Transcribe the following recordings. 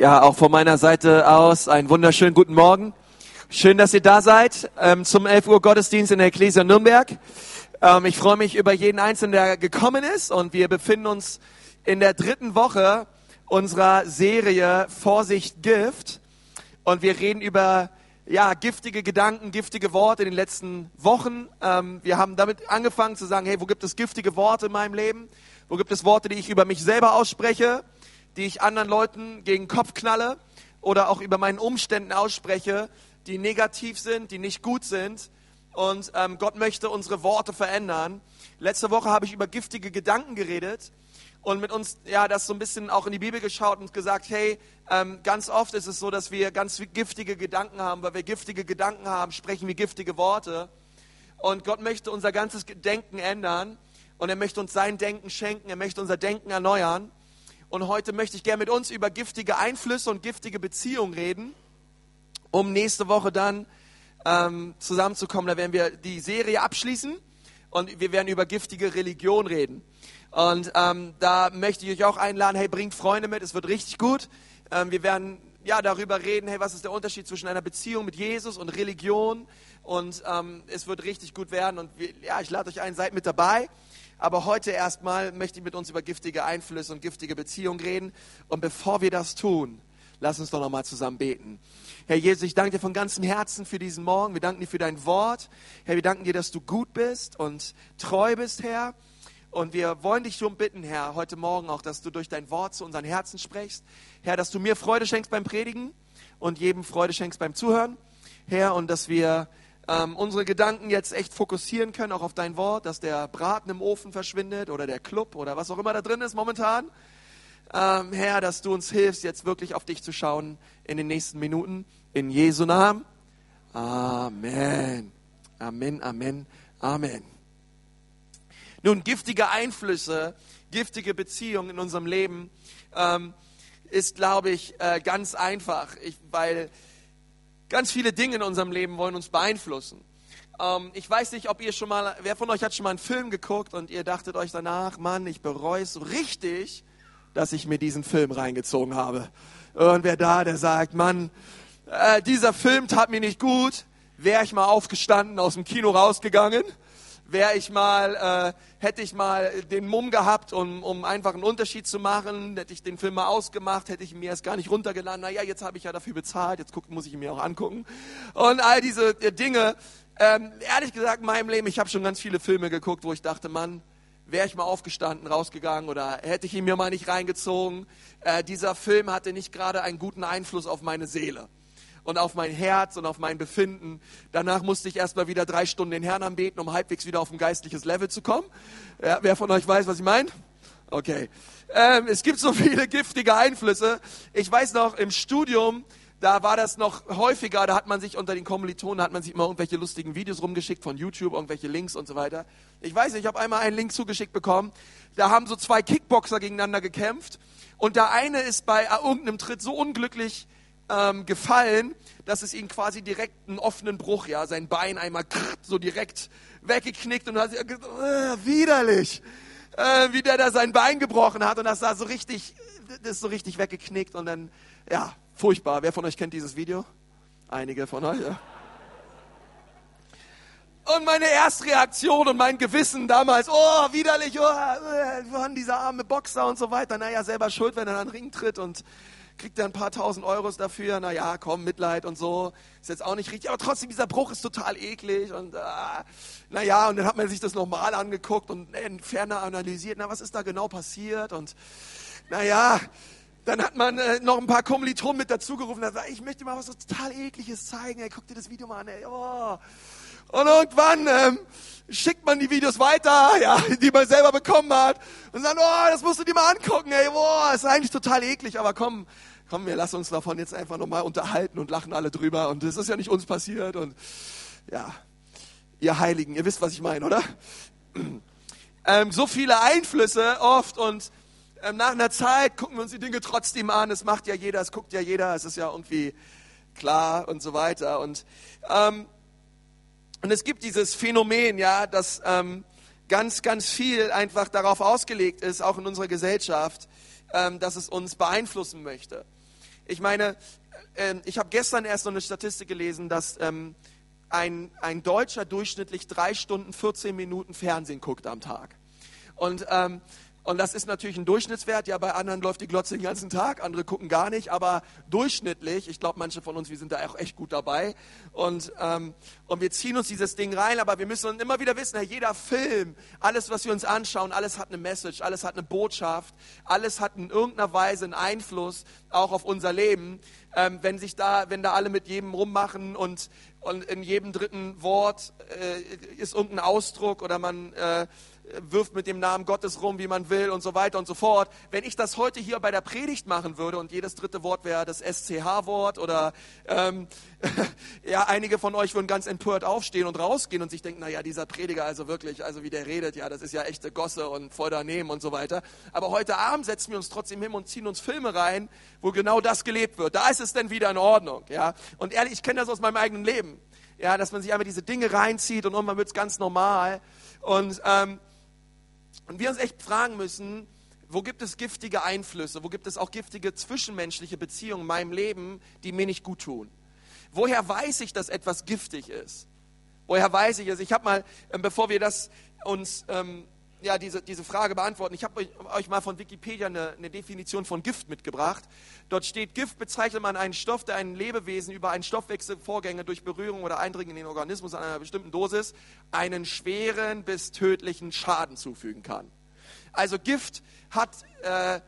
Ja, auch von meiner Seite aus einen wunderschönen guten Morgen. Schön, dass ihr da seid ähm, zum 11 Uhr Gottesdienst in der Ecclesia Nürnberg. Ähm, ich freue mich über jeden Einzelnen, der gekommen ist und wir befinden uns in der dritten Woche unserer Serie Vorsicht Gift und wir reden über ja, giftige Gedanken, giftige Worte in den letzten Wochen. Ähm, wir haben damit angefangen zu sagen, hey, wo gibt es giftige Worte in meinem Leben? Wo gibt es Worte, die ich über mich selber ausspreche? Die ich anderen Leuten gegen den Kopf knalle oder auch über meinen Umständen ausspreche, die negativ sind, die nicht gut sind. Und ähm, Gott möchte unsere Worte verändern. Letzte Woche habe ich über giftige Gedanken geredet und mit uns ja das so ein bisschen auch in die Bibel geschaut und gesagt, hey, ähm, ganz oft ist es so, dass wir ganz giftige Gedanken haben, weil wir giftige Gedanken haben, sprechen wir giftige Worte. Und Gott möchte unser ganzes Denken ändern und er möchte uns sein Denken schenken, er möchte unser Denken erneuern. Und heute möchte ich gerne mit uns über giftige Einflüsse und giftige Beziehungen reden, um nächste Woche dann ähm, zusammenzukommen. Da werden wir die Serie abschließen und wir werden über giftige Religion reden. Und ähm, da möchte ich euch auch einladen, hey, bringt Freunde mit, es wird richtig gut. Ähm, wir werden ja darüber reden, hey, was ist der Unterschied zwischen einer Beziehung mit Jesus und Religion? Und ähm, es wird richtig gut werden. Und wir, ja, ich lade euch ein, seid mit dabei. Aber heute erstmal möchte ich mit uns über giftige Einflüsse und giftige Beziehungen reden. Und bevor wir das tun, lass uns doch nochmal zusammen beten. Herr Jesus, ich danke dir von ganzem Herzen für diesen Morgen. Wir danken dir für dein Wort. Herr, wir danken dir, dass du gut bist und treu bist, Herr. Und wir wollen dich darum bitten, Herr, heute Morgen auch, dass du durch dein Wort zu unseren Herzen sprichst. Herr, dass du mir Freude schenkst beim Predigen und jedem Freude schenkst beim Zuhören. Herr, und dass wir ähm, unsere Gedanken jetzt echt fokussieren können, auch auf dein Wort, dass der Braten im Ofen verschwindet oder der Club oder was auch immer da drin ist momentan. Ähm, Herr, dass du uns hilfst, jetzt wirklich auf dich zu schauen in den nächsten Minuten. In Jesu Namen. Amen. Amen, Amen, Amen. Nun, giftige Einflüsse, giftige Beziehungen in unserem Leben ähm, ist, glaube ich, äh, ganz einfach, ich, weil Ganz viele Dinge in unserem Leben wollen uns beeinflussen. Ähm, ich weiß nicht, ob ihr schon mal, wer von euch hat schon mal einen Film geguckt und ihr dachtet euch danach, Mann, ich bereue es so richtig, dass ich mir diesen Film reingezogen habe. Irgendwer da, der sagt, Mann, äh, dieser Film tat mir nicht gut, wäre ich mal aufgestanden, aus dem Kino rausgegangen wäre ich mal, äh, hätte ich mal den Mumm gehabt, um, um einfach einen Unterschied zu machen, hätte ich den Film mal ausgemacht, hätte ich mir erst gar nicht runtergeladen, naja, jetzt habe ich ja dafür bezahlt, jetzt guck, muss ich ihn mir auch angucken. Und all diese äh, Dinge, ähm, ehrlich gesagt, in meinem Leben, ich habe schon ganz viele Filme geguckt, wo ich dachte, Mann, wäre ich mal aufgestanden, rausgegangen oder hätte ich ihn mir mal nicht reingezogen. Äh, dieser Film hatte nicht gerade einen guten Einfluss auf meine Seele und auf mein Herz und auf mein Befinden. Danach musste ich erstmal wieder drei Stunden den Herrn anbeten, um halbwegs wieder auf ein geistliches Level zu kommen. Ja, wer von euch weiß, was ich meine? Okay. Ähm, es gibt so viele giftige Einflüsse. Ich weiß noch, im Studium, da war das noch häufiger, da hat man sich unter den Kommilitonen, hat man sich immer irgendwelche lustigen Videos rumgeschickt von YouTube, irgendwelche Links und so weiter. Ich weiß nicht, ich habe einmal einen Link zugeschickt bekommen, da haben so zwei Kickboxer gegeneinander gekämpft und der eine ist bei irgendeinem Tritt so unglücklich ähm, gefallen, dass es ihn quasi direkt einen offenen Bruch, ja, sein Bein einmal so direkt weggeknickt und hat äh, widerlich, äh, wie der da sein Bein gebrochen hat und das sah so richtig, das ist so richtig weggeknickt und dann, ja, furchtbar. Wer von euch kennt dieses Video? Einige von euch, ja. Und meine Erstreaktion und mein Gewissen damals, oh, widerlich, oh, äh, dieser arme Boxer und so weiter. Naja, selber schuld, wenn er an den Ring tritt und kriegt er ein paar tausend Euros dafür, naja, komm, Mitleid und so, ist jetzt auch nicht richtig, aber trotzdem, dieser Bruch ist total eklig und, äh, naja, und dann hat man sich das nochmal angeguckt und äh, ferner analysiert, na, was ist da genau passiert? Und, naja, dann hat man äh, noch ein paar Kommilitonen mit dazugerufen, da sagt, ich möchte mal was total ekliges zeigen, ey, guck dir das Video mal an, ey, oh. Und irgendwann ähm, schickt man die Videos weiter, ja, die man selber bekommen hat. Und sagt, oh, das musst du dir mal angucken, ey, boah, ist eigentlich total eklig, aber komm, komm, wir lassen uns davon jetzt einfach nochmal unterhalten und lachen alle drüber. Und das ist ja nicht uns passiert. Und ja, ihr Heiligen, ihr wisst, was ich meine, oder? Ähm, so viele Einflüsse oft und ähm, nach einer Zeit gucken wir uns die Dinge trotzdem an. Es macht ja jeder, es guckt ja jeder, es ist ja irgendwie klar und so weiter. Und, ähm, und es gibt dieses Phänomen, ja, dass ähm, ganz, ganz viel einfach darauf ausgelegt ist, auch in unserer Gesellschaft, ähm, dass es uns beeinflussen möchte. Ich meine, äh, ich habe gestern erst so eine Statistik gelesen, dass ähm, ein, ein Deutscher durchschnittlich drei Stunden 14 Minuten Fernsehen guckt am Tag. Und ähm, und das ist natürlich ein Durchschnittswert. Ja, bei anderen läuft die Glotze den ganzen Tag, andere gucken gar nicht. Aber durchschnittlich, ich glaube, manche von uns, wir sind da auch echt gut dabei. Und, ähm, und wir ziehen uns dieses Ding rein. Aber wir müssen immer wieder wissen, jeder Film, alles, was wir uns anschauen, alles hat eine Message, alles hat eine Botschaft, alles hat in irgendeiner Weise einen Einfluss auch auf unser Leben. Ähm, wenn sich da, wenn da alle mit jedem rummachen und, und in jedem dritten Wort äh, ist irgendein Ausdruck oder man äh, wirft mit dem Namen Gottes rum, wie man will und so weiter und so fort. Wenn ich das heute hier bei der Predigt machen würde und jedes dritte Wort wäre das SCH-Wort oder ähm, ja, einige von euch würden ganz empört aufstehen und rausgehen und sich denken, naja, dieser Prediger, also wirklich, also wie der redet, ja, das ist ja echte Gosse und voll daneben und so weiter. Aber heute Abend setzen wir uns trotzdem hin und ziehen uns Filme rein, wo genau das gelebt wird. Da ist es dann wieder in Ordnung, ja. Und ehrlich, ich kenne das aus meinem eigenen Leben. Ja, dass man sich einfach diese Dinge reinzieht und irgendwann wird es ganz normal. Und ähm, und wir uns echt fragen müssen, wo gibt es giftige Einflüsse, wo gibt es auch giftige zwischenmenschliche Beziehungen in meinem Leben, die mir nicht gut tun? Woher weiß ich, dass etwas giftig ist? Woher weiß ich es? Ich habe mal, ähm, bevor wir das uns ähm, ja, diese, diese Frage beantworten. Ich habe euch, euch, mal von Wikipedia eine, eine, Definition von Gift mitgebracht. Dort steht, Gift bezeichnet man einen Stoff, der ein Lebewesen über einen Stoffwechselvorgänge durch Berührung oder Eindringen in den Organismus an einer bestimmten Dosis einen schweren bis tödlichen Schaden zufügen kann. Also Gift hat äh,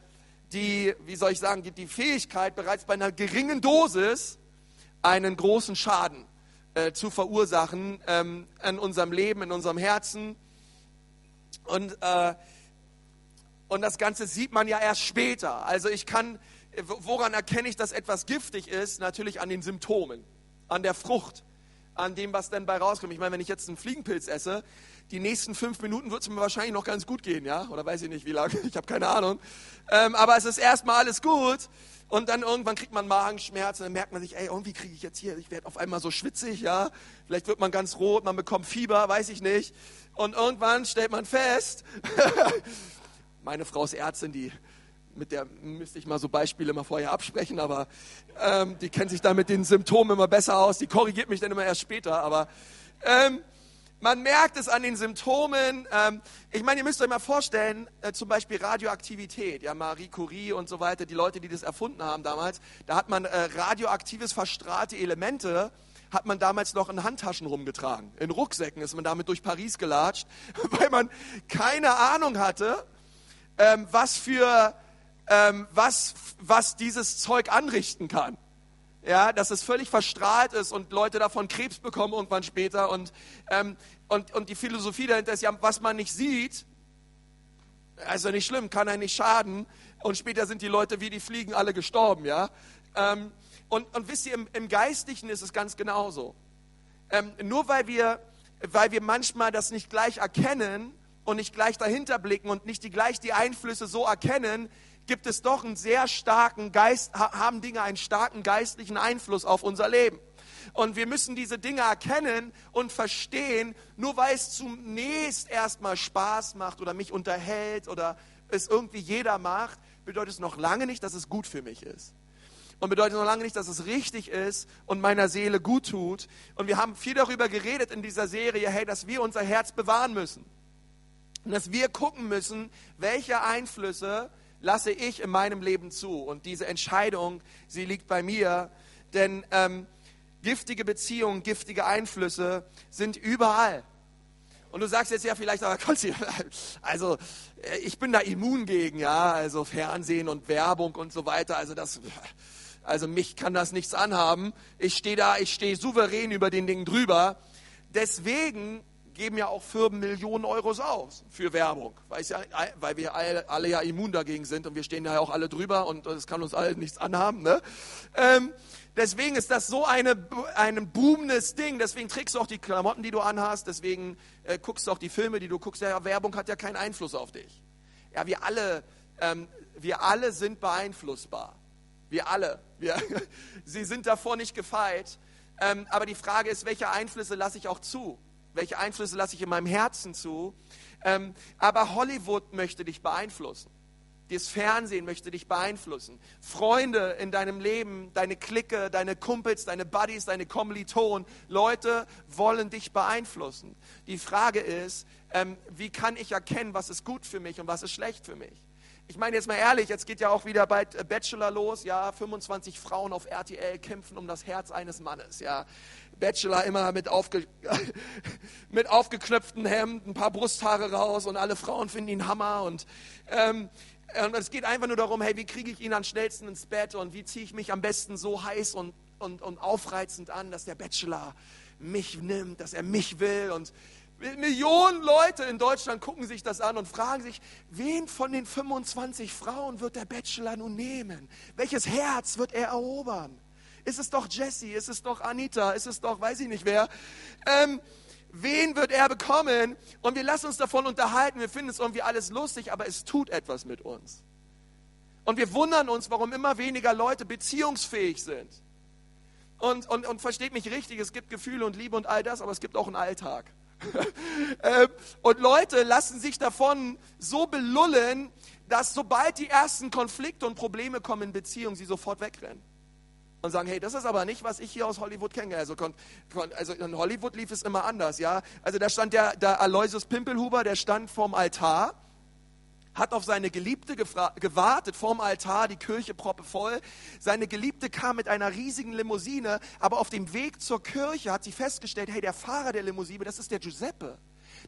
die, wie soll ich sagen, die, die, Fähigkeit, bereits bei einer geringen Dosis einen großen Schaden äh, zu verursachen ähm, in unserem Leben, in unserem Herzen und, äh, und das Ganze sieht man ja erst später. Also ich kann, woran erkenne ich, dass etwas giftig ist? Natürlich an den Symptomen, an der Frucht, an dem, was denn bei rauskommt. Ich meine, wenn ich jetzt einen Fliegenpilz esse, die nächsten fünf Minuten wird es mir wahrscheinlich noch ganz gut gehen, ja? Oder weiß ich nicht, wie lange, ich habe keine Ahnung. Ähm, aber es ist erstmal alles gut. Und dann irgendwann kriegt man Magenschmerzen, dann merkt man sich, ey, irgendwie kriege ich jetzt hier, ich werde auf einmal so schwitzig, ja. Vielleicht wird man ganz rot, man bekommt Fieber, weiß ich nicht. Und irgendwann stellt man fest, meine Frau ist Ärztin, die mit der müsste ich mal so Beispiele mal vorher absprechen, aber ähm, die kennt sich da mit den Symptomen immer besser aus. Die korrigiert mich dann immer erst später. Aber ähm, man merkt es an den Symptomen. Ähm, ich meine, ihr müsst euch mal vorstellen, äh, zum Beispiel Radioaktivität, ja Marie Curie und so weiter, die Leute, die das erfunden haben damals, da hat man äh, radioaktives verstrahlte Elemente hat man damals noch in Handtaschen rumgetragen. In Rucksäcken ist man damit durch Paris gelatscht, weil man keine Ahnung hatte, ähm, was für ähm, was, was dieses Zeug anrichten kann. Ja, dass es völlig verstrahlt ist und Leute davon Krebs bekommen irgendwann später. Und, ähm, und, und die Philosophie dahinter ist ja, was man nicht sieht, also nicht schlimm, kann er nicht schaden. Und später sind die Leute wie die Fliegen alle gestorben, ja. Ähm, und, und wisst ihr, im, im Geistlichen ist es ganz genauso. Ähm, nur weil wir, weil wir manchmal das nicht gleich erkennen und nicht gleich dahinter blicken und nicht die, gleich die Einflüsse so erkennen, gibt es doch einen sehr starken Geist, haben Dinge einen starken geistlichen Einfluss auf unser Leben. Und wir müssen diese Dinge erkennen und verstehen, nur weil es zunächst erstmal Spaß macht oder mich unterhält oder es irgendwie jeder macht, bedeutet es noch lange nicht, dass es gut für mich ist und bedeutet noch lange nicht, dass es richtig ist und meiner Seele gut tut. Und wir haben viel darüber geredet in dieser Serie, hey, dass wir unser Herz bewahren müssen. Und dass wir gucken müssen, welche Einflüsse lasse ich in meinem Leben zu. Und diese Entscheidung, sie liegt bei mir. Denn ähm, giftige Beziehungen, giftige Einflüsse sind überall. Und du sagst jetzt ja vielleicht, aber Konzi, also äh, ich bin da immun gegen, ja, also Fernsehen und Werbung und so weiter, also das, also mich kann das nichts anhaben. Ich stehe da, ich stehe souverän über den Dingen drüber. Deswegen geben ja auch Firmen Millionen Euros aus für Werbung, weil, ja, weil wir alle, ja immun dagegen sind und wir stehen ja auch alle drüber und es kann uns alle nichts anhaben. Ne? Ähm, deswegen ist das so eine, ein boomendes Ding. Deswegen trägst du auch die Klamotten, die du anhast. Deswegen äh, guckst du auch die Filme, die du guckst. Ja, Werbung hat ja keinen Einfluss auf dich. Ja, wir alle, ähm, wir alle sind beeinflussbar. Wir alle. Wir, sie sind davor nicht gefeit. Ähm, aber die Frage ist, welche Einflüsse lasse ich auch zu? Welche Einflüsse lasse ich in meinem Herzen zu? Ähm, aber Hollywood möchte dich beeinflussen. Das Fernsehen möchte dich beeinflussen. Freunde in deinem Leben, deine Clique, deine Kumpels, deine Buddies, deine Kommilitonen, Leute wollen dich beeinflussen. Die Frage ist, ähm, wie kann ich erkennen, was ist gut für mich und was ist schlecht für mich? Ich meine jetzt mal ehrlich, jetzt geht ja auch wieder bald äh, Bachelor los, ja, 25 Frauen auf RTL kämpfen um das Herz eines Mannes, ja. Bachelor immer mit, aufge mit aufgeknöpften Hemd, ein paar Brusthaare raus und alle Frauen finden ihn Hammer und ähm, und es geht einfach nur darum, hey, wie kriege ich ihn am schnellsten ins Bett und wie ziehe ich mich am besten so heiß und, und, und aufreizend an, dass der Bachelor mich nimmt, dass er mich will und Millionen Leute in Deutschland gucken sich das an und fragen sich, wen von den 25 Frauen wird der Bachelor nun nehmen? Welches Herz wird er erobern? Ist es doch Jesse? Ist es doch Anita? Ist es doch, weiß ich nicht wer? Ähm, wen wird er bekommen? Und wir lassen uns davon unterhalten. Wir finden es irgendwie alles lustig, aber es tut etwas mit uns. Und wir wundern uns, warum immer weniger Leute beziehungsfähig sind. Und, und, und versteht mich richtig, es gibt Gefühle und Liebe und all das, aber es gibt auch einen Alltag. Ähm, und Leute lassen sich davon so belullen, dass sobald die ersten Konflikte und Probleme kommen in Beziehungen, sie sofort wegrennen. Und sagen, hey, das ist aber nicht, was ich hier aus Hollywood kenne. Also, also in Hollywood lief es immer anders, ja. Also da stand der, der Aloysius Pimpelhuber, der stand vorm Altar hat auf seine Geliebte gewartet vorm Altar, die Kirche proppevoll. Seine Geliebte kam mit einer riesigen Limousine, aber auf dem Weg zur Kirche hat sie festgestellt, hey, der Fahrer der Limousine, das ist der Giuseppe.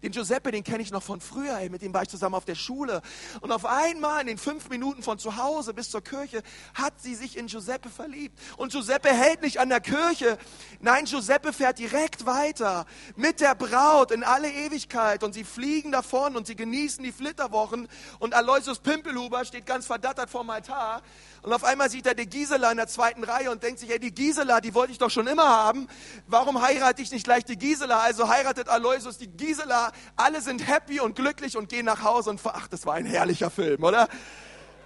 Den Giuseppe, den kenne ich noch von früher, ey, mit dem war ich zusammen auf der Schule. Und auf einmal in den fünf Minuten von zu Hause bis zur Kirche hat sie sich in Giuseppe verliebt. Und Giuseppe hält nicht an der Kirche. Nein, Giuseppe fährt direkt weiter mit der Braut in alle Ewigkeit. Und sie fliegen davon und sie genießen die Flitterwochen. Und Aloysius Pimpelhuber steht ganz verdattert vorm Altar. Und auf einmal sieht er die Gisela in der zweiten Reihe und denkt sich, hey, die Gisela, die wollte ich doch schon immer haben. Warum heirate ich nicht gleich die Gisela? Also heiratet Aloysius die Gisela. Alle sind happy und glücklich und gehen nach Hause und, ach, das war ein herrlicher Film, oder?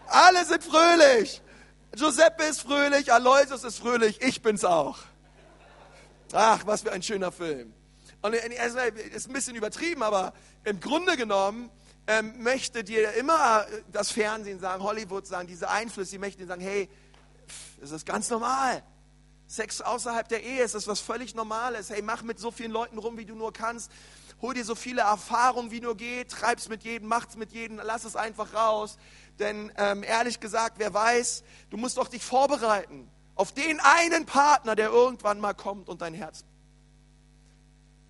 Alle sind fröhlich. Giuseppe ist fröhlich, Aloysius ist fröhlich, ich bin's auch. Ach, was für ein schöner Film. Und es ist ein bisschen übertrieben, aber im Grunde genommen ähm, möchte dir immer das Fernsehen sagen, Hollywood sagen, diese Einflüsse, die möchten dir sagen, hey, das ist ganz normal. Sex außerhalb der Ehe ist das was völlig Normales. Hey, mach mit so vielen Leuten rum, wie du nur kannst. Hol dir so viele Erfahrungen, wie nur geht. Treib's mit jedem, macht's mit jedem, lass es einfach raus. Denn ähm, ehrlich gesagt, wer weiß, du musst doch dich vorbereiten auf den einen Partner, der irgendwann mal kommt und dein Herz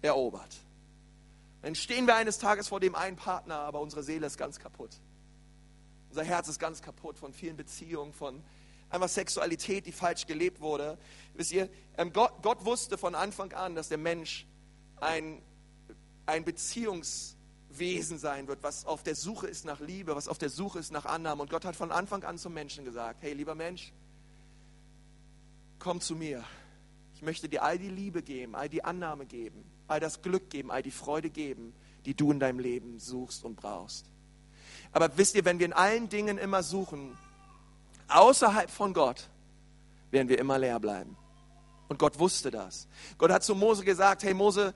erobert. Dann stehen wir eines Tages vor dem einen Partner, aber unsere Seele ist ganz kaputt. Unser Herz ist ganz kaputt von vielen Beziehungen, von einfach Sexualität, die falsch gelebt wurde. Wisst ihr, ähm, Gott, Gott wusste von Anfang an, dass der Mensch ein, ein Beziehungswesen sein wird, was auf der Suche ist nach Liebe, was auf der Suche ist nach Annahme. Und Gott hat von Anfang an zum Menschen gesagt, hey lieber Mensch, komm zu mir. Ich möchte dir all die Liebe geben, all die Annahme geben all das Glück geben, all die Freude geben, die du in deinem Leben suchst und brauchst. Aber wisst ihr, wenn wir in allen Dingen immer suchen, außerhalb von Gott, werden wir immer leer bleiben. Und Gott wusste das. Gott hat zu Mose gesagt, hey Mose,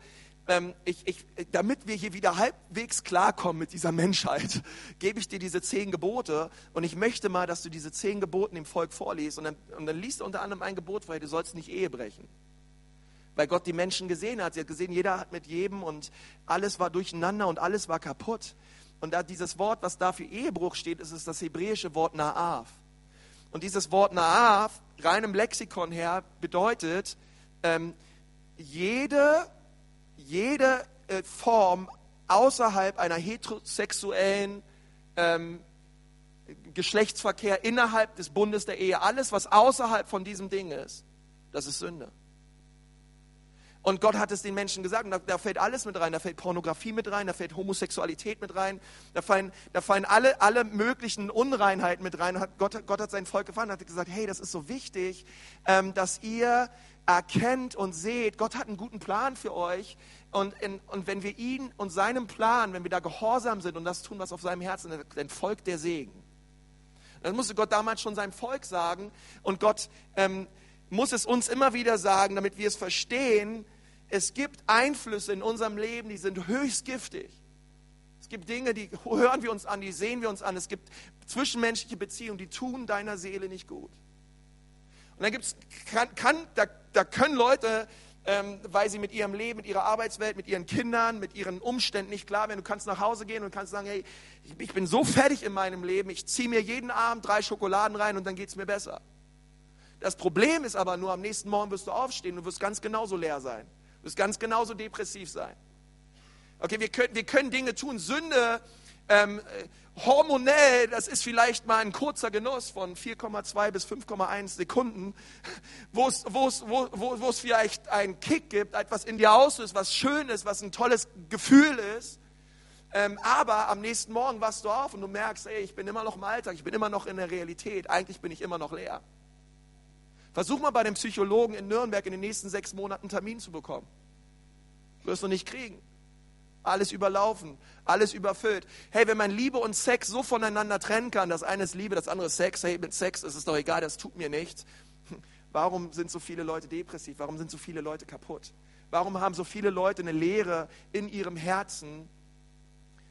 ähm, ich, ich, damit wir hier wieder halbwegs klarkommen mit dieser Menschheit, gebe ich dir diese zehn Gebote und ich möchte mal, dass du diese zehn Gebote dem Volk vorliest und dann, und dann liest du unter anderem ein Gebot vor, du sollst nicht Ehe brechen weil Gott die Menschen gesehen hat. Sie hat gesehen, jeder hat mit jedem und alles war durcheinander und alles war kaputt. Und da dieses Wort, was da für Ehebruch steht, ist es das hebräische Wort Naav. Und dieses Wort Naav, reinem Lexikon her, bedeutet ähm, jede, jede äh, Form außerhalb einer heterosexuellen ähm, Geschlechtsverkehr innerhalb des Bundes der Ehe, alles, was außerhalb von diesem Ding ist, das ist Sünde. Und Gott hat es den Menschen gesagt. Und da, da, fällt alles mit rein. Da fällt Pornografie mit rein, da fällt Homosexualität mit rein, da fallen, da fallen alle, alle möglichen Unreinheiten mit rein. Hat, Gott, Gott hat sein Volk gefahren und hat gesagt, hey, das ist so wichtig, ähm, dass ihr erkennt und seht, Gott hat einen guten Plan für euch. Und, in, und wenn wir ihn und seinem Plan, wenn wir da gehorsam sind und das tun, was auf seinem Herzen ist, dann folgt der Segen. Das musste Gott damals schon seinem Volk sagen. Und Gott ähm, muss es uns immer wieder sagen, damit wir es verstehen, es gibt Einflüsse in unserem Leben, die sind höchst giftig. Es gibt Dinge, die hören wir uns an, die sehen wir uns an. Es gibt zwischenmenschliche Beziehungen, die tun deiner Seele nicht gut. Und dann gibt's, kann, kann, da, da können Leute, ähm, weil sie mit ihrem Leben, mit ihrer Arbeitswelt, mit ihren Kindern, mit ihren Umständen nicht klar werden. Du kannst nach Hause gehen und kannst sagen, hey, ich, bin so fertig in meinem Leben, ich ziehe mir jeden Abend drei Schokoladen rein und dann geht es mir besser. Das Problem ist aber nur, am nächsten Morgen wirst du aufstehen und wirst ganz genauso leer sein. Du wirst ganz genauso depressiv sein. Okay, wir können, wir können Dinge tun. Sünde ähm, hormonell, das ist vielleicht mal ein kurzer Genuss von 4,2 bis 5,1 Sekunden, wo es, wo, es, wo, vielleicht einen Kick gibt, etwas in dir auslöst, was schön ist, was ein tolles Gefühl ist. Ähm, aber am nächsten Morgen wachst du auf und du merkst, ey, ich bin immer noch im Alltag, ich bin immer noch in der Realität, eigentlich bin ich immer noch leer. Versuch mal bei dem Psychologen in Nürnberg in den nächsten sechs Monaten einen Termin zu bekommen. Wirst du nicht kriegen alles überlaufen, alles überfüllt. Hey, wenn man Liebe und Sex so voneinander trennen kann, das eine ist Liebe, das andere ist Sex, hey, mit Sex ist es doch egal, das tut mir nichts. Warum sind so viele Leute depressiv? Warum sind so viele Leute kaputt? Warum haben so viele Leute eine Leere in ihrem Herzen?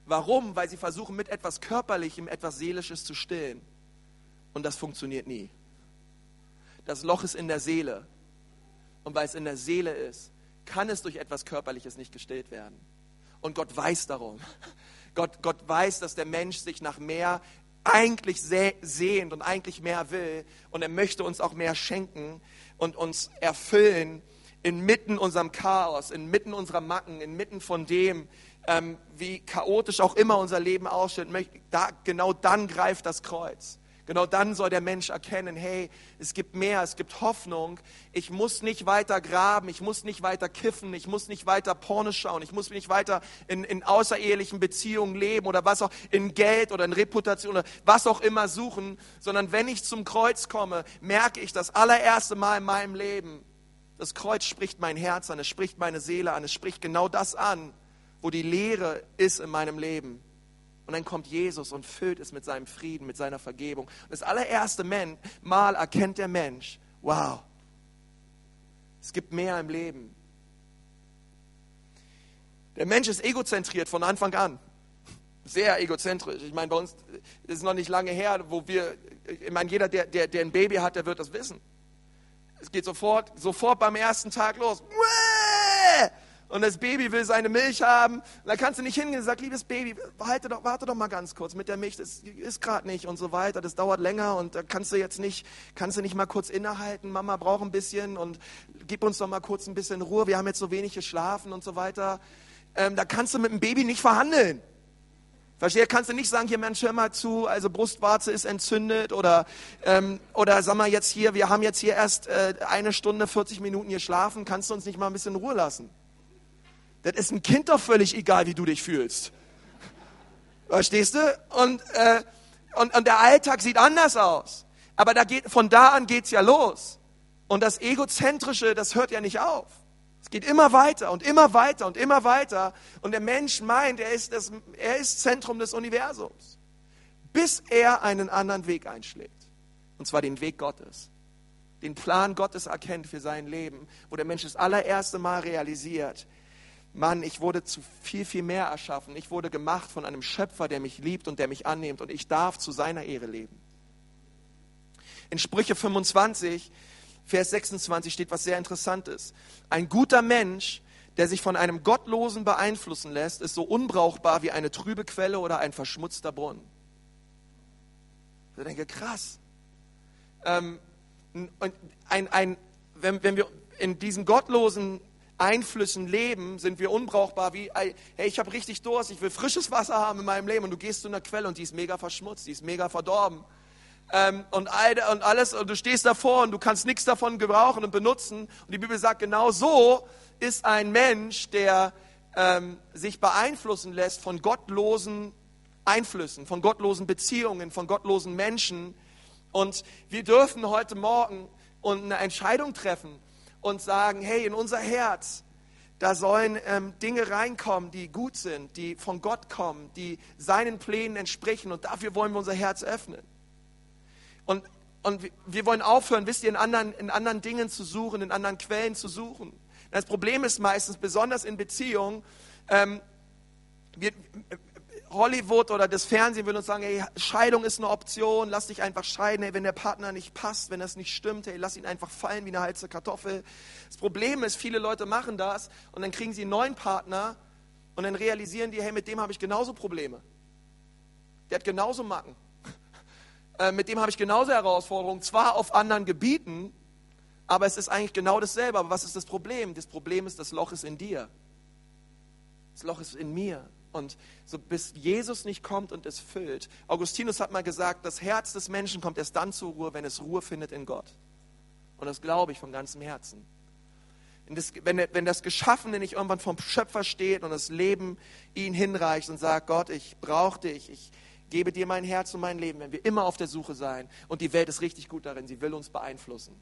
Warum? Weil sie versuchen, mit etwas Körperlichem etwas Seelisches zu stillen. Und das funktioniert nie. Das Loch ist in der Seele. Und weil es in der Seele ist, kann es durch etwas Körperliches nicht gestillt werden. Und Gott weiß darum. Gott, Gott weiß, dass der Mensch sich nach mehr eigentlich sehnt und eigentlich mehr will. Und er möchte uns auch mehr schenken und uns erfüllen inmitten unserem Chaos, inmitten unserer Macken, inmitten von dem, ähm, wie chaotisch auch immer unser Leben aussieht. Da, genau dann greift das Kreuz. Genau dann soll der Mensch erkennen, hey, es gibt mehr, es gibt Hoffnung. Ich muss nicht weiter graben, ich muss nicht weiter kiffen, ich muss nicht weiter Porno schauen, ich muss nicht weiter in, in außerehelichen Beziehungen leben oder was auch, in Geld oder in Reputation oder was auch immer suchen, sondern wenn ich zum Kreuz komme, merke ich das allererste Mal in meinem Leben, das Kreuz spricht mein Herz an, es spricht meine Seele an, es spricht genau das an, wo die Leere ist in meinem Leben. Und dann kommt Jesus und füllt es mit seinem Frieden, mit seiner Vergebung. Und das allererste Mal erkennt der Mensch, wow, es gibt mehr im Leben. Der Mensch ist egozentriert von Anfang an. Sehr egozentrisch. Ich meine, bei uns ist es noch nicht lange her, wo wir, ich meine, jeder, der, der, der ein Baby hat, der wird das wissen. Es geht sofort, sofort beim ersten Tag los und das Baby will seine Milch haben. Und da kannst du nicht hingehen und sagen, liebes Baby, warte doch, warte doch mal ganz kurz mit der Milch, das ist gerade nicht und so weiter, das dauert länger und da kannst du jetzt nicht, kannst du nicht mal kurz innehalten, Mama braucht ein bisschen und gib uns doch mal kurz ein bisschen Ruhe, wir haben jetzt so wenig geschlafen und so weiter. Ähm, da kannst du mit dem Baby nicht verhandeln. Verstehe, kannst du nicht sagen, hier Mensch, hör mal zu, also Brustwarze ist entzündet oder, ähm, oder sag mal jetzt hier, wir haben jetzt hier erst äh, eine Stunde, 40 Minuten geschlafen, kannst du uns nicht mal ein bisschen Ruhe lassen? Das ist ein Kind doch völlig egal, wie du dich fühlst. Verstehst du? Und, äh, und, und der Alltag sieht anders aus. Aber da geht, von da an geht's ja los. Und das Egozentrische, das hört ja nicht auf. Es geht immer weiter und immer weiter und immer weiter. Und der Mensch meint, er ist, das, er ist Zentrum des Universums. Bis er einen anderen Weg einschlägt. Und zwar den Weg Gottes. Den Plan Gottes erkennt für sein Leben, wo der Mensch das allererste Mal realisiert, Mann, ich wurde zu viel, viel mehr erschaffen. Ich wurde gemacht von einem Schöpfer, der mich liebt und der mich annimmt und ich darf zu seiner Ehre leben. In Sprüche 25, Vers 26 steht was sehr Interessantes. Ein guter Mensch, der sich von einem Gottlosen beeinflussen lässt, ist so unbrauchbar wie eine trübe Quelle oder ein verschmutzter Brunnen. Ich denke, krass. Ähm, und ein, ein, wenn, wenn wir in diesen gottlosen Einflüssen leben, sind wir unbrauchbar wie, hey, ich habe richtig Durst, ich will frisches Wasser haben in meinem Leben und du gehst zu einer Quelle und die ist mega verschmutzt, die ist mega verdorben. Ähm, und, und alles, und du stehst davor und du kannst nichts davon gebrauchen und benutzen. Und die Bibel sagt, genau so ist ein Mensch, der ähm, sich beeinflussen lässt von gottlosen Einflüssen, von gottlosen Beziehungen, von gottlosen Menschen. Und wir dürfen heute Morgen eine Entscheidung treffen und sagen, hey, in unser Herz, da sollen ähm, Dinge reinkommen, die gut sind, die von Gott kommen, die seinen Plänen entsprechen. Und dafür wollen wir unser Herz öffnen. Und, und wir wollen aufhören, wisst ihr, in anderen, in anderen Dingen zu suchen, in anderen Quellen zu suchen. Das Problem ist meistens, besonders in Beziehungen, ähm, wir, Hollywood oder das Fernsehen will uns sagen, hey, Scheidung ist eine Option, lass dich einfach scheiden, hey, wenn der Partner nicht passt, wenn das nicht stimmt, hey, lass ihn einfach fallen wie eine heiße Kartoffel. Das Problem ist, viele Leute machen das und dann kriegen sie einen neuen Partner und dann realisieren die, hey, mit dem habe ich genauso Probleme. Der hat genauso Macken. Äh, mit dem habe ich genauso Herausforderungen, zwar auf anderen Gebieten, aber es ist eigentlich genau dasselbe. Aber was ist das Problem? Das Problem ist, das Loch ist in dir. Das Loch ist in mir. Und so bis Jesus nicht kommt und es füllt. Augustinus hat mal gesagt, das Herz des Menschen kommt erst dann zur Ruhe, wenn es Ruhe findet in Gott. Und das glaube ich von ganzem Herzen. Wenn, wenn das Geschaffene nicht irgendwann vom Schöpfer steht und das Leben ihn hinreicht und sagt, Gott, ich brauche dich, ich gebe dir mein Herz und mein Leben, wenn wir immer auf der Suche sein. Und die Welt ist richtig gut darin, sie will uns beeinflussen.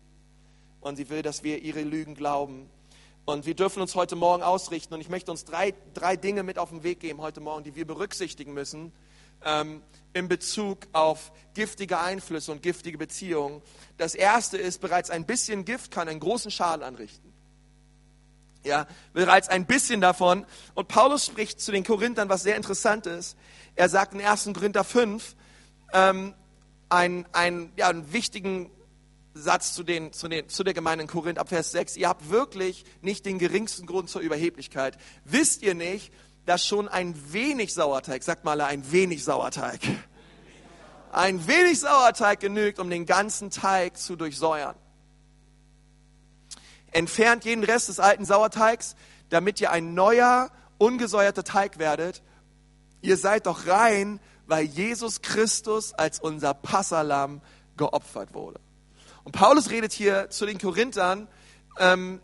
Und sie will, dass wir ihre Lügen glauben und wir dürfen uns heute Morgen ausrichten. Und ich möchte uns drei, drei Dinge mit auf den Weg geben heute Morgen, die wir berücksichtigen müssen ähm, in Bezug auf giftige Einflüsse und giftige Beziehungen. Das erste ist, bereits ein bisschen Gift kann einen großen Schaden anrichten. Ja, bereits ein bisschen davon. Und Paulus spricht zu den Korinthern, was sehr interessant ist. Er sagt in 1. Korinther 5 ähm, einen, einen, ja, einen wichtigen Satz zu, den, zu, den, zu der Gemeinde in Korinth ab Vers 6. Ihr habt wirklich nicht den geringsten Grund zur Überheblichkeit. Wisst ihr nicht, dass schon ein wenig Sauerteig, sagt mal ein wenig Sauerteig, ein wenig Sauerteig genügt, um den ganzen Teig zu durchsäuern. Entfernt jeden Rest des alten Sauerteigs, damit ihr ein neuer, ungesäuerter Teig werdet. Ihr seid doch rein, weil Jesus Christus als unser Passalam geopfert wurde. Und Paulus redet hier zu den Korinthern ähm,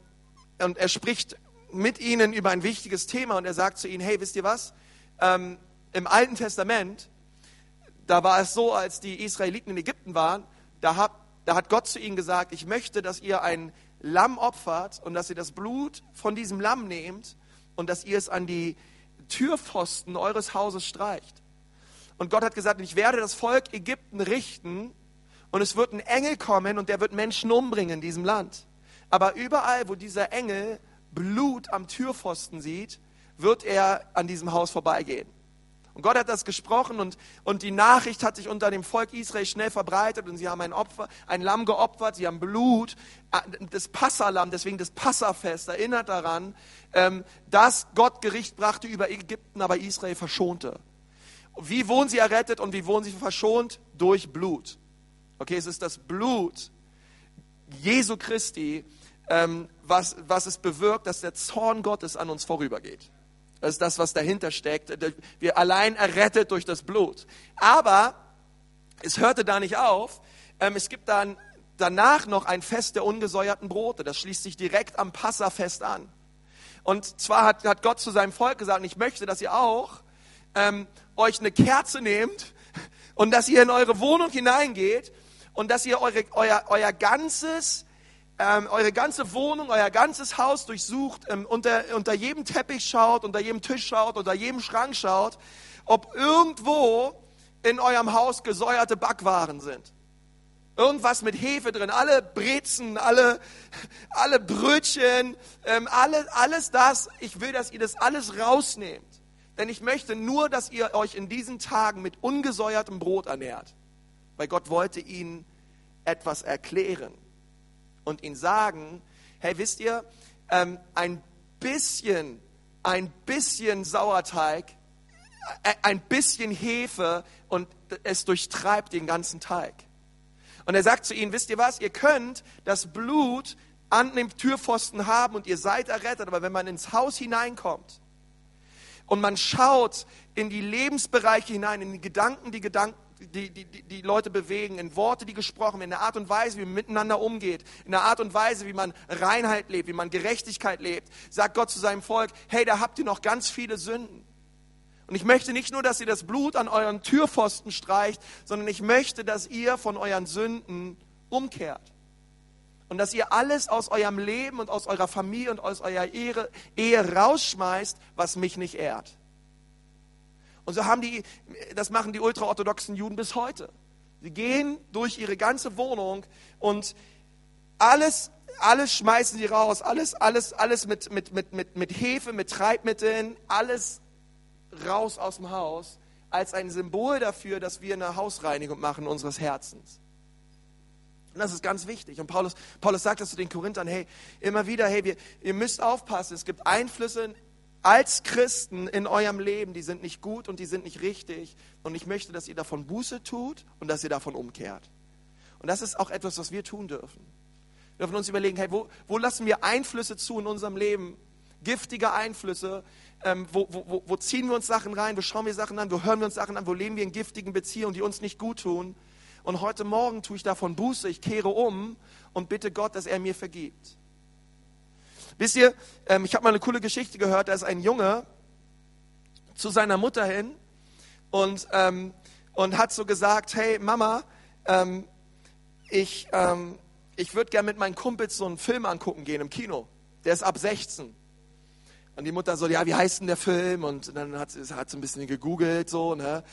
und er spricht mit ihnen über ein wichtiges Thema und er sagt zu ihnen, hey, wisst ihr was? Ähm, Im Alten Testament, da war es so, als die Israeliten in Ägypten waren, da hat, da hat Gott zu ihnen gesagt, ich möchte, dass ihr ein Lamm opfert und dass ihr das Blut von diesem Lamm nehmt und dass ihr es an die Türpfosten eures Hauses streicht. Und Gott hat gesagt, ich werde das Volk Ägypten richten und es wird ein Engel kommen und der wird Menschen umbringen in diesem Land. Aber überall, wo dieser Engel Blut am Türpfosten sieht, wird er an diesem Haus vorbeigehen. Und Gott hat das gesprochen und, und die Nachricht hat sich unter dem Volk Israel schnell verbreitet und sie haben ein Opfer, ein Lamm geopfert, sie haben Blut, äh, das Passalam, deswegen das Passafest, erinnert daran, ähm, dass Gott Gericht brachte über Ägypten, aber Israel verschonte. Wie wurden sie errettet und wie wurden sie verschont? Durch Blut. Okay, es ist das Blut Jesu Christi, ähm, was, was es bewirkt, dass der Zorn Gottes an uns vorübergeht. Das ist das, was dahinter steckt. Wir allein errettet durch das Blut. Aber es hörte da nicht auf. Ähm, es gibt dann danach noch ein Fest der ungesäuerten Brote. Das schließt sich direkt am Passafest an. Und zwar hat, hat Gott zu seinem Volk gesagt, ich möchte, dass ihr auch ähm, euch eine Kerze nehmt und dass ihr in eure Wohnung hineingeht und dass ihr eure, euer, euer ganzes, ähm, eure ganze Wohnung, euer ganzes Haus durchsucht, ähm, unter, unter jedem Teppich schaut, unter jedem Tisch schaut, unter jedem Schrank schaut, ob irgendwo in eurem Haus gesäuerte Backwaren sind. Irgendwas mit Hefe drin, alle Brezen, alle, alle Brötchen, ähm, alle, alles das. Ich will, dass ihr das alles rausnehmt. Denn ich möchte nur, dass ihr euch in diesen Tagen mit ungesäuertem Brot ernährt weil Gott wollte ihnen etwas erklären und ihnen sagen, hey, wisst ihr, ähm, ein bisschen, ein bisschen Sauerteig, äh, ein bisschen Hefe und es durchtreibt den ganzen Teig. Und er sagt zu ihnen, wisst ihr was, ihr könnt das Blut an dem Türpfosten haben und ihr seid errettet, aber wenn man ins Haus hineinkommt und man schaut in die Lebensbereiche hinein, in die Gedanken, die Gedanken, die, die, die Leute bewegen, in Worte, die gesprochen werden, in der Art und Weise, wie man miteinander umgeht, in der Art und Weise, wie man Reinheit lebt, wie man Gerechtigkeit lebt, sagt Gott zu seinem Volk, hey, da habt ihr noch ganz viele Sünden. Und ich möchte nicht nur, dass ihr das Blut an euren Türpfosten streicht, sondern ich möchte, dass ihr von euren Sünden umkehrt. Und dass ihr alles aus eurem Leben und aus eurer Familie und aus eurer Ehe, Ehe rausschmeißt, was mich nicht ehrt. Und so haben die, das machen die ultraorthodoxen Juden bis heute. Sie gehen durch ihre ganze Wohnung und alles, alles schmeißen sie raus, alles, alles, alles mit, mit, mit, mit, mit Hefe, mit Treibmitteln, alles raus aus dem Haus, als ein Symbol dafür, dass wir eine Hausreinigung machen unseres Herzens. Und das ist ganz wichtig. Und Paulus, Paulus sagt das zu den Korinthern, hey, immer wieder, hey, wir, ihr müsst aufpassen, es gibt Einflüsse als Christen in eurem Leben, die sind nicht gut und die sind nicht richtig. Und ich möchte, dass ihr davon Buße tut und dass ihr davon umkehrt. Und das ist auch etwas, was wir tun dürfen. Wir dürfen uns überlegen, hey, wo, wo lassen wir Einflüsse zu in unserem Leben? Giftige Einflüsse. Ähm, wo, wo, wo ziehen wir uns Sachen rein? Wo schauen wir Sachen an? Wo hören wir uns Sachen an? Wo leben wir in giftigen Beziehungen, die uns nicht gut tun? Und heute Morgen tue ich davon Buße, ich kehre um und bitte Gott, dass er mir vergibt. Wisst ihr, ähm, ich habe mal eine coole Geschichte gehört, da ist ein Junge zu seiner Mutter hin und, ähm, und hat so gesagt, hey Mama, ähm, ich, ähm, ich würde gerne mit meinen Kumpels so einen Film angucken gehen im Kino. Der ist ab 16. Und die Mutter so, ja, wie heißt denn der Film? Und dann hat sie, hat sie ein bisschen gegoogelt, so, ne?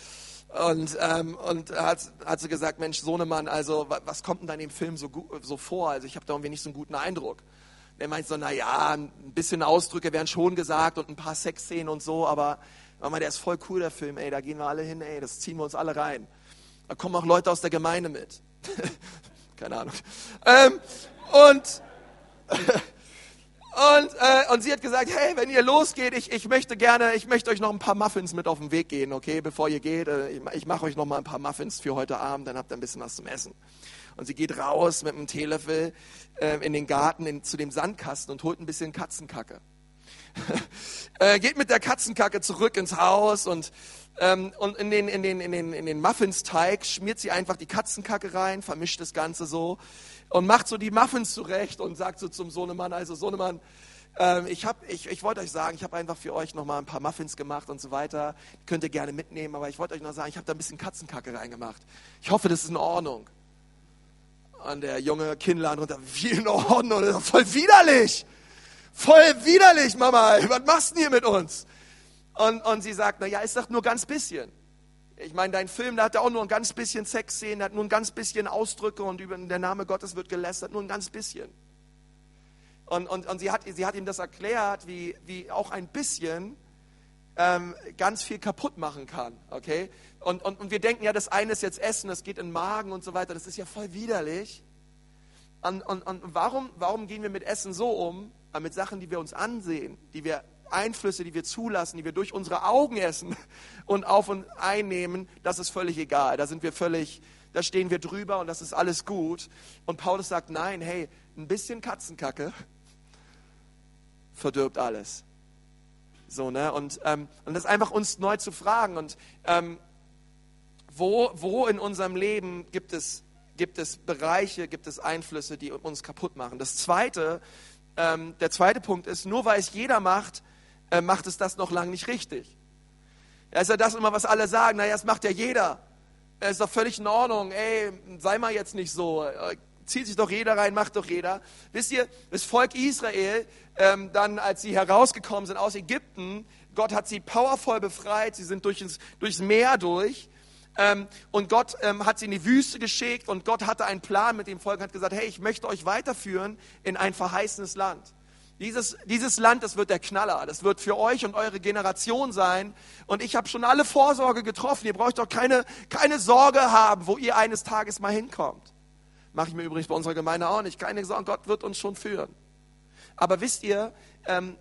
Und, ähm, und hat, hat sie gesagt, Mensch, Sohnemann, also was kommt denn da in dem Film so, so vor? Also ich habe da irgendwie nicht so einen guten Eindruck. Der meint so, naja, ein bisschen Ausdrücke werden schon gesagt und ein paar Sexszenen und so, aber Mama, der ist voll cool, der Film, ey, da gehen wir alle hin, ey, das ziehen wir uns alle rein. Da kommen auch Leute aus der Gemeinde mit. Keine Ahnung. Ähm, und Und, äh, und sie hat gesagt, hey, wenn ihr losgeht, ich, ich möchte gerne, ich möchte euch noch ein paar Muffins mit auf den Weg gehen, okay, bevor ihr geht. Äh, ich, ich mache euch noch mal ein paar Muffins für heute Abend, dann habt ihr ein bisschen was zum Essen. Und sie geht raus mit einem Teelöffel äh, in den Garten in, zu dem Sandkasten und holt ein bisschen Katzenkacke. äh, geht mit der Katzenkacke zurück ins Haus und, ähm, und in den, in den, in den, in den Muffinsteig schmiert sie einfach die Katzenkacke rein, vermischt das Ganze so und macht so die Muffins zurecht und sagt so zum Sohnemann, also Sohnemann, ähm, ich, ich, ich wollte euch sagen, ich habe einfach für euch noch mal ein paar Muffins gemacht und so weiter. Könnt ihr gerne mitnehmen, aber ich wollte euch noch sagen, ich habe da ein bisschen Katzenkacke reingemacht. Ich hoffe, das ist in Ordnung. Und der junge Kindlein runter, wie in Ordnung, voll widerlich. Voll widerlich, Mama, was machst du denn hier mit uns? Und, und sie sagt, na ja, ist doch nur ganz bisschen. Ich meine, dein Film, da hat er auch nur ein ganz bisschen Sexszenen, hat nur ein ganz bisschen Ausdrücke und über der Name Gottes wird gelästert, nur ein ganz bisschen. Und, und, und sie, hat, sie hat ihm das erklärt, wie, wie auch ein bisschen ähm, ganz viel kaputt machen kann. Okay? Und, und, und wir denken ja, das eine ist jetzt Essen, das geht in den Magen und so weiter, das ist ja voll widerlich. Und, und, und warum, warum gehen wir mit Essen so um, mit Sachen, die wir uns ansehen, die wir Einflüsse, die wir zulassen, die wir durch unsere Augen essen und auf und einnehmen, das ist völlig egal. Da sind wir völlig, da stehen wir drüber und das ist alles gut. Und Paulus sagt, nein, hey, ein bisschen Katzenkacke verdirbt alles. So, ne? Und, ähm, und das einfach uns neu zu fragen. Und ähm, wo, wo in unserem Leben gibt es, gibt es Bereiche, gibt es Einflüsse, die uns kaputt machen? Das zweite, ähm, der zweite Punkt ist, nur weil es jeder macht, äh, macht es das noch lange nicht richtig. Ja, ist ja das immer, was alle sagen. Naja, das macht ja jeder. Ist doch völlig in Ordnung. Ey, sei mal jetzt nicht so. Zieht sich doch jeder rein, macht doch jeder. Wisst ihr, das Volk Israel, ähm, dann als sie herausgekommen sind aus Ägypten, Gott hat sie powervoll befreit. Sie sind durchs, durchs Meer durch. Ähm, und Gott ähm, hat sie in die Wüste geschickt und Gott hatte einen Plan mit dem Volk und hat gesagt, hey, ich möchte euch weiterführen in ein verheißenes Land. Dieses, dieses Land, das wird der Knaller. Das wird für euch und eure Generation sein. Und ich habe schon alle Vorsorge getroffen. Ihr braucht doch keine, keine Sorge haben, wo ihr eines Tages mal hinkommt. Mache ich mir übrigens bei unserer Gemeinde auch nicht. Keine Sorge, Gott wird uns schon führen. Aber wisst ihr, ähm,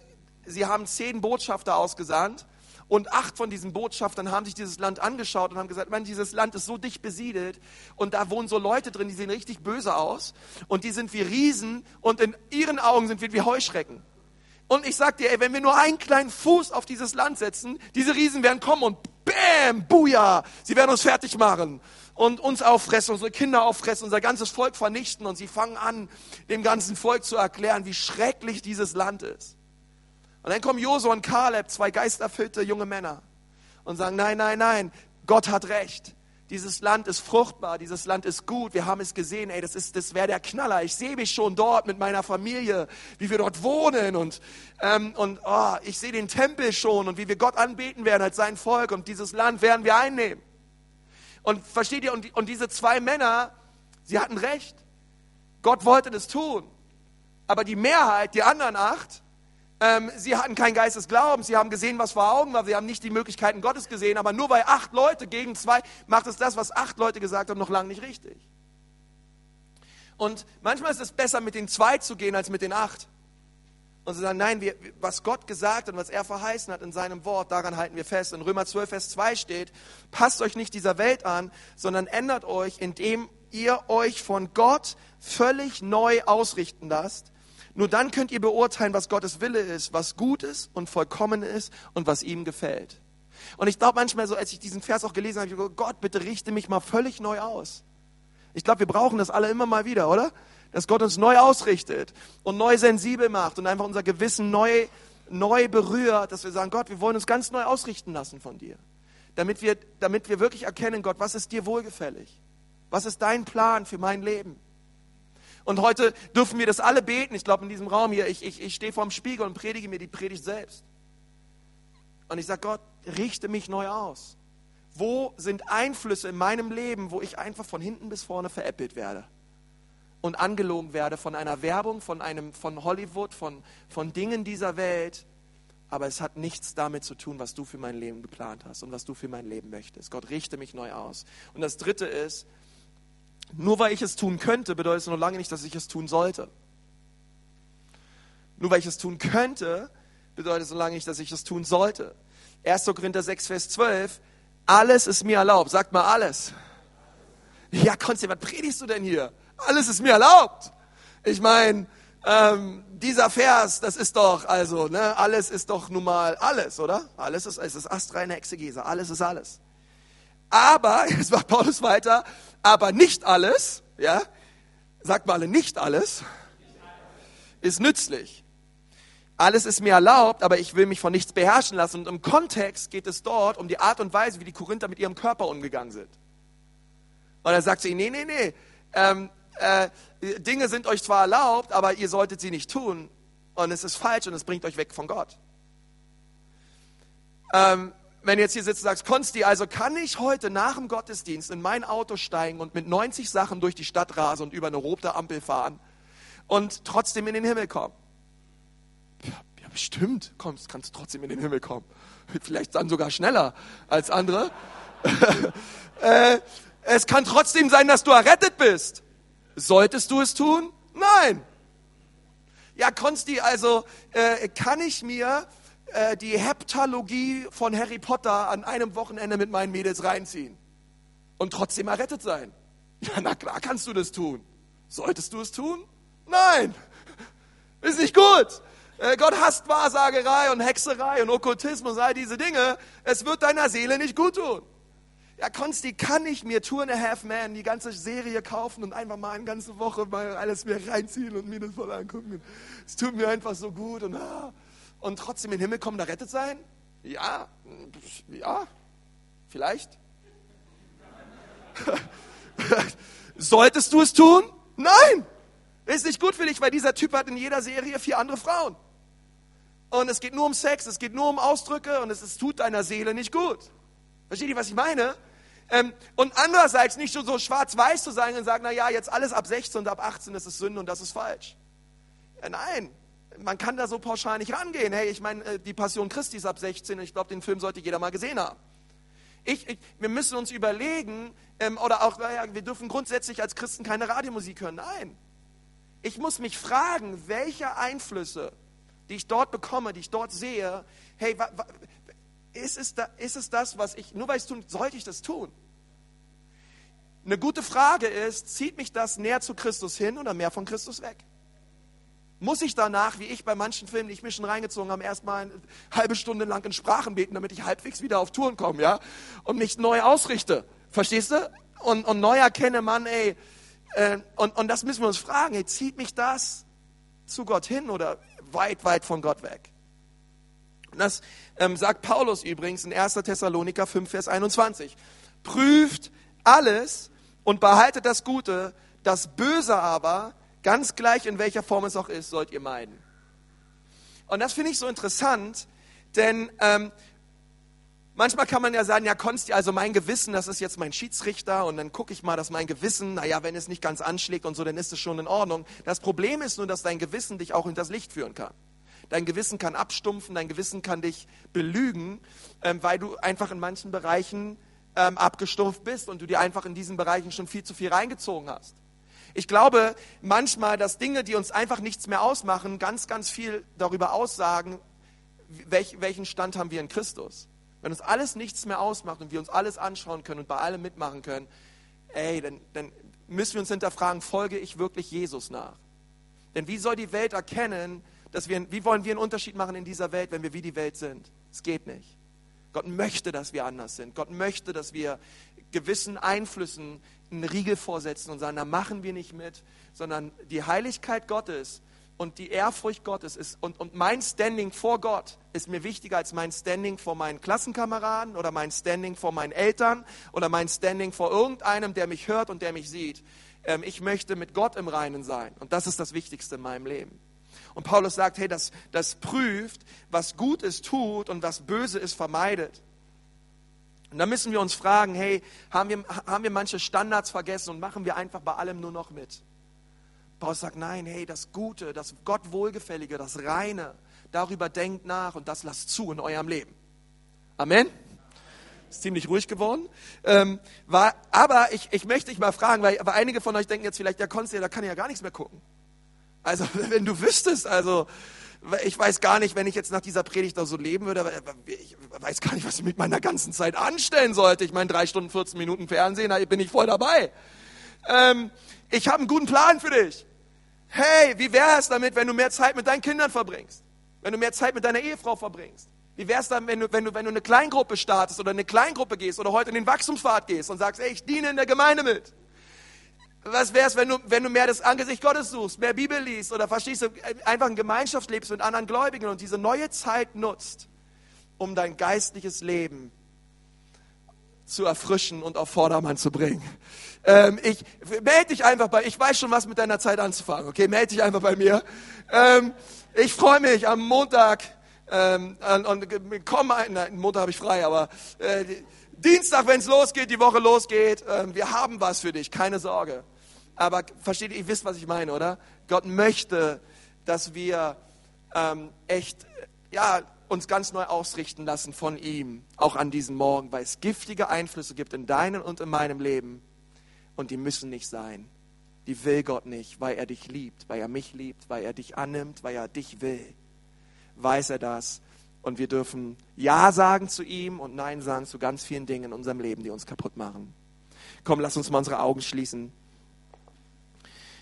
sie haben zehn Botschafter ausgesandt und acht von diesen Botschaftern haben sich dieses Land angeschaut und haben gesagt, man, dieses Land ist so dicht besiedelt und da wohnen so Leute drin, die sehen richtig böse aus und die sind wie Riesen und in ihren Augen sind wir wie Heuschrecken. Und ich sag dir, ey, wenn wir nur einen kleinen Fuß auf dieses Land setzen, diese Riesen werden kommen und bam, buja, sie werden uns fertig machen und uns auffressen, unsere Kinder auffressen, unser ganzes Volk vernichten und sie fangen an, dem ganzen Volk zu erklären, wie schrecklich dieses Land ist. Und dann kommen Josua und Kaleb, zwei geisterfüllte junge Männer, und sagen, nein, nein, nein, Gott hat recht. Dieses Land ist fruchtbar, dieses Land ist gut. Wir haben es gesehen, ey, das das wäre der Knaller. Ich sehe mich schon dort mit meiner Familie, wie wir dort wohnen und ähm, und oh, ich sehe den Tempel schon und wie wir Gott anbeten werden als sein Volk und dieses Land werden wir einnehmen. Und versteht ihr? Und, und diese zwei Männer, sie hatten recht. Gott wollte das tun, aber die Mehrheit, die anderen acht, Ähm, sie hatten keinen Geist des Glaubens, sie haben gesehen, was vor Augen war, sie haben nicht die Möglichkeiten Gottes gesehen, aber nur weil acht Leute gegen zwei, macht es das, was acht Leute gesagt haben, noch lange nicht richtig. Und manchmal ist es besser, mit den zwei zu gehen, als mit den acht. Und sie sagen, nein, wir, was Gott gesagt und was er verheißen hat in seinem Wort, daran halten wir fest. In Römer 12, Vers 2 steht, passt euch nicht dieser Welt an, sondern ändert euch, indem ihr euch von Gott völlig neu ausrichten lasst. Nur dann könnt ihr beurteilen, was Gottes Wille ist, was gut ist und vollkommen ist und was ihm gefällt. Und ich glaube manchmal so, als ich diesen Vers auch gelesen habe, ich gedacht, Gott, bitte richte mich mal völlig neu aus. Ich glaube, wir brauchen das alle immer mal wieder, oder? Dass Gott uns neu ausrichtet und neu sensibel macht und einfach unser Gewissen neu, neu berührt, dass wir sagen, Gott, wir wollen uns ganz neu ausrichten lassen von dir. Damit wir, damit wir wirklich erkennen, Gott, was ist dir wohlgefällig? Was ist dein Plan für mein Leben? Und heute dürfen wir das alle beten. Ich glaube, in diesem Raum hier, ich, ich, ich stehe vorm Spiegel und predige mir die Predigt selbst. Und ich sage, Gott, richte mich neu aus. Wo sind Einflüsse in meinem Leben, wo ich einfach von hinten bis vorne veräppelt werde? Und angelogen werde von einer Werbung, von, einem, von Hollywood, von, von Dingen dieser Welt. Aber es hat nichts damit zu tun, was du für mein Leben geplant hast und was du für mein Leben möchtest. Gott richte mich neu aus. Und das Dritte ist, nur weil ich es tun könnte, bedeutet es noch lange nicht, dass ich es tun sollte. Nur weil ich es tun könnte, bedeutet es noch lange nicht, dass ich es tun sollte. 1. Korinther 6, Vers 12, alles ist mir erlaubt. Sagt mal alles. Ja, Konsti, was predigst du denn hier? Alles ist mir erlaubt. Ich meine, ähm, dieser Vers, das ist doch, also, ne, alles ist doch nun mal alles, oder? Alles ist, es ist astreine Exegese, alles ist alles. Aber, jetzt macht Paulus weiter, aber nicht alles, ja, sagt mal alle, nicht alles, ist nützlich. Alles ist mir erlaubt, aber ich will mich von nichts beherrschen lassen. Und im Kontext geht es dort um die Art und Weise, wie die Korinther mit ihrem Körper umgegangen sind. Und er sagt sie, nee, nee, nee, ähm, äh, Dinge sind euch zwar erlaubt, aber ihr solltet sie nicht tun. Und es ist falsch und es bringt euch weg von Gott. Ähm, wenn du jetzt hier sitzt und sagst, Konsti, also kann ich heute nach dem Gottesdienst in mein Auto steigen und mit 90 Sachen durch die Stadt rasen und über eine rote Ampel fahren und trotzdem in den Himmel kommen? Ja, bestimmt kommst, kannst du trotzdem in den Himmel kommen. Vielleicht dann sogar schneller als andere. äh, es kann trotzdem sein, dass du errettet bist. Solltest du es tun? Nein. Ja, Konsti, also äh, kann ich mir äh, die Heptalogie von Harry Potter an einem Wochenende mit meinen Mädels reinziehen und trotzdem errettet sein? Ja, na klar kannst du das tun. Solltest du es tun? Nein. Ist nicht gut. Äh, Gott hasst Wahrsagerei und Hexerei und Okkultismus all diese Dinge. Es wird deiner Seele nicht gut tun. Ja, Konsti, kann ich mir Tour and a Half Man, die ganze Serie kaufen und einfach mal eine ganze Woche mal alles mir reinziehen und mir das voll angucken? Es tut mir einfach so gut und, ah, und trotzdem in den Himmel kommen, da rettet sein? Ja, ja, vielleicht. Solltest du es tun? Nein! Ist nicht gut für dich, weil dieser Typ hat in jeder Serie vier andere Frauen. Und es geht nur um Sex, es geht nur um Ausdrücke und es, es tut deiner Seele nicht gut. Versteht ihr, was ich meine? Ähm, und andererseits nicht so, so schwarz-weiß zu sein und sagen, na ja, jetzt alles ab 16 und ab 18 ist es Sünde und das ist falsch. Ja, nein, man kann da so pauschal nicht rangehen. Hey, ich meine, äh, die Passion Christi ist ab 16 und ich glaube, den Film sollte jeder mal gesehen haben. Ich, ich, wir müssen uns überlegen, ähm, oder auch, naja, wir dürfen grundsätzlich als Christen keine Radiomusik hören. Nein. Ich muss mich fragen, welche Einflüsse, die ich dort bekomme, die ich dort sehe, hey, wa, ist es, da, ist es das, was ich, nur weil ich es tun, sollte ich das tun? Eine gute Frage ist, zieht mich das näher zu Christus hin oder mehr von Christus weg? Muss ich danach, wie ich bei manchen Filmen, die ich mir schon reingezogen habe, erstmal eine halbe Stunde lang in Sprachen beten, damit ich halbwegs wieder auf Touren komme, ja? Und mich neu ausrichte. Verstehst du? Und, und neu erkenne, Mann, ey, äh, und, und das müssen wir uns fragen, ey, zieht mich das zu Gott hin oder weit, weit von Gott weg? Das ähm, sagt Paulus übrigens in 1. Thessaloniker 5, Vers 21. Prüft alles und behaltet das Gute, das Böse aber, ganz gleich in welcher Form es auch ist, sollt ihr meiden. Und das finde ich so interessant, denn ähm, manchmal kann man ja sagen, ja, Konsti, also mein Gewissen, das ist jetzt mein Schiedsrichter und dann gucke ich mal, dass mein Gewissen, naja, wenn es nicht ganz anschlägt und so, dann ist es schon in Ordnung. Das Problem ist nur, dass dein Gewissen dich auch in das Licht führen kann. Dein Gewissen kann abstumpfen, dein Gewissen kann dich belügen, ähm, weil du einfach in manchen Bereichen ähm, abgestumpft bist und du dir einfach in diesen Bereichen schon viel zu viel reingezogen hast. Ich glaube manchmal, dass Dinge, die uns einfach nichts mehr ausmachen, ganz, ganz viel darüber aussagen, welch, welchen Stand haben wir in Christus. Wenn uns alles nichts mehr ausmacht und wir uns alles anschauen können und bei allem mitmachen können, ey, dann, dann müssen wir uns hinterfragen, folge ich wirklich Jesus nach? Denn wie soll die Welt erkennen, dass wir, wie wollen wir einen Unterschied machen in dieser Welt, wenn wir wie die Welt sind? Es geht nicht. Gott möchte, dass wir anders sind. Gott möchte, dass wir gewissen Einflüssen einen Riegel vorsetzen und sagen, da machen wir nicht mit, sondern die Heiligkeit Gottes und die Ehrfurcht Gottes ist und, und mein Standing vor Gott ist mir wichtiger als mein Standing vor meinen Klassenkameraden oder mein Standing vor meinen Eltern oder mein Standing vor irgendeinem, der mich hört und der mich sieht. Ähm, ich möchte mit Gott im Reinen sein und das ist das Wichtigste in meinem Leben. Und Paulus sagt, hey, das, das prüft, was gut ist, tut und was böse ist, vermeidet. Und da müssen wir uns fragen, hey, haben wir, haben wir manche Standards vergessen und machen wir einfach bei allem nur noch mit? Paulus sagt, nein, hey, das Gute, das Gott Wohlgefällige, das Reine, darüber denkt nach und das lasst zu in eurem Leben. Amen. Ist ziemlich ruhig geworden. Ähm, war, aber ich, ich möchte dich mal fragen, weil, weil einige von euch denken jetzt vielleicht, ja, Konsti, da kann ich ja gar nichts mehr gucken. Also, wenn du wüsstest, also, ich weiß gar nicht, wenn ich jetzt nach dieser Predigt da so leben würde, ich weiß gar nicht, was ich mit meiner ganzen Zeit anstellen sollte. Ich meine, drei Stunden, 14 Minuten Fernsehen, da bin ich voll dabei. Ähm, ich habe einen guten Plan für dich. Hey, wie wäre es damit, wenn du mehr Zeit mit deinen Kindern verbringst? Wenn du mehr Zeit mit deiner Ehefrau verbringst? Wie wäre es dann, wenn du, wenn, du, wenn du eine Kleingruppe startest oder eine Kleingruppe gehst oder heute in den Wachstumspfad gehst und sagst, ey, ich diene in der Gemeinde mit? Was wäre es, wenn du, wenn du mehr das Angesicht Gottes suchst, mehr Bibel liest oder verstehst einfach in Gemeinschaft lebst mit anderen Gläubigen und diese neue Zeit nutzt, um dein geistliches Leben zu erfrischen und auf Vordermann zu bringen. Ähm, ich melde dich einfach bei, ich weiß schon, was mit deiner Zeit anzufangen, okay? Melde dich einfach bei mir. Ähm, ich freue mich am Montag ähm, und, und komm, nein, Montag habe ich frei, aber äh, Dienstag, wenn es losgeht, die Woche losgeht, äh, wir haben was für dich, keine Sorge. Aber versteht ihr, ihr wisst, was ich meine, oder? Gott möchte, dass wir ähm, echt, ja, uns ganz neu ausrichten lassen von ihm, auch an diesem Morgen, weil es giftige Einflüsse gibt in deinem und in meinem Leben und die müssen nicht sein. Die will Gott nicht, weil er dich liebt, weil er mich liebt, weil er dich annimmt, weil er dich will. Weiß er das und wir dürfen Ja sagen zu ihm und Nein sagen zu ganz vielen Dingen in unserem Leben, die uns kaputt machen. Komm, lass uns mal unsere Augen schließen.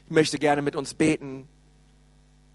Möchte gerne mit uns beten.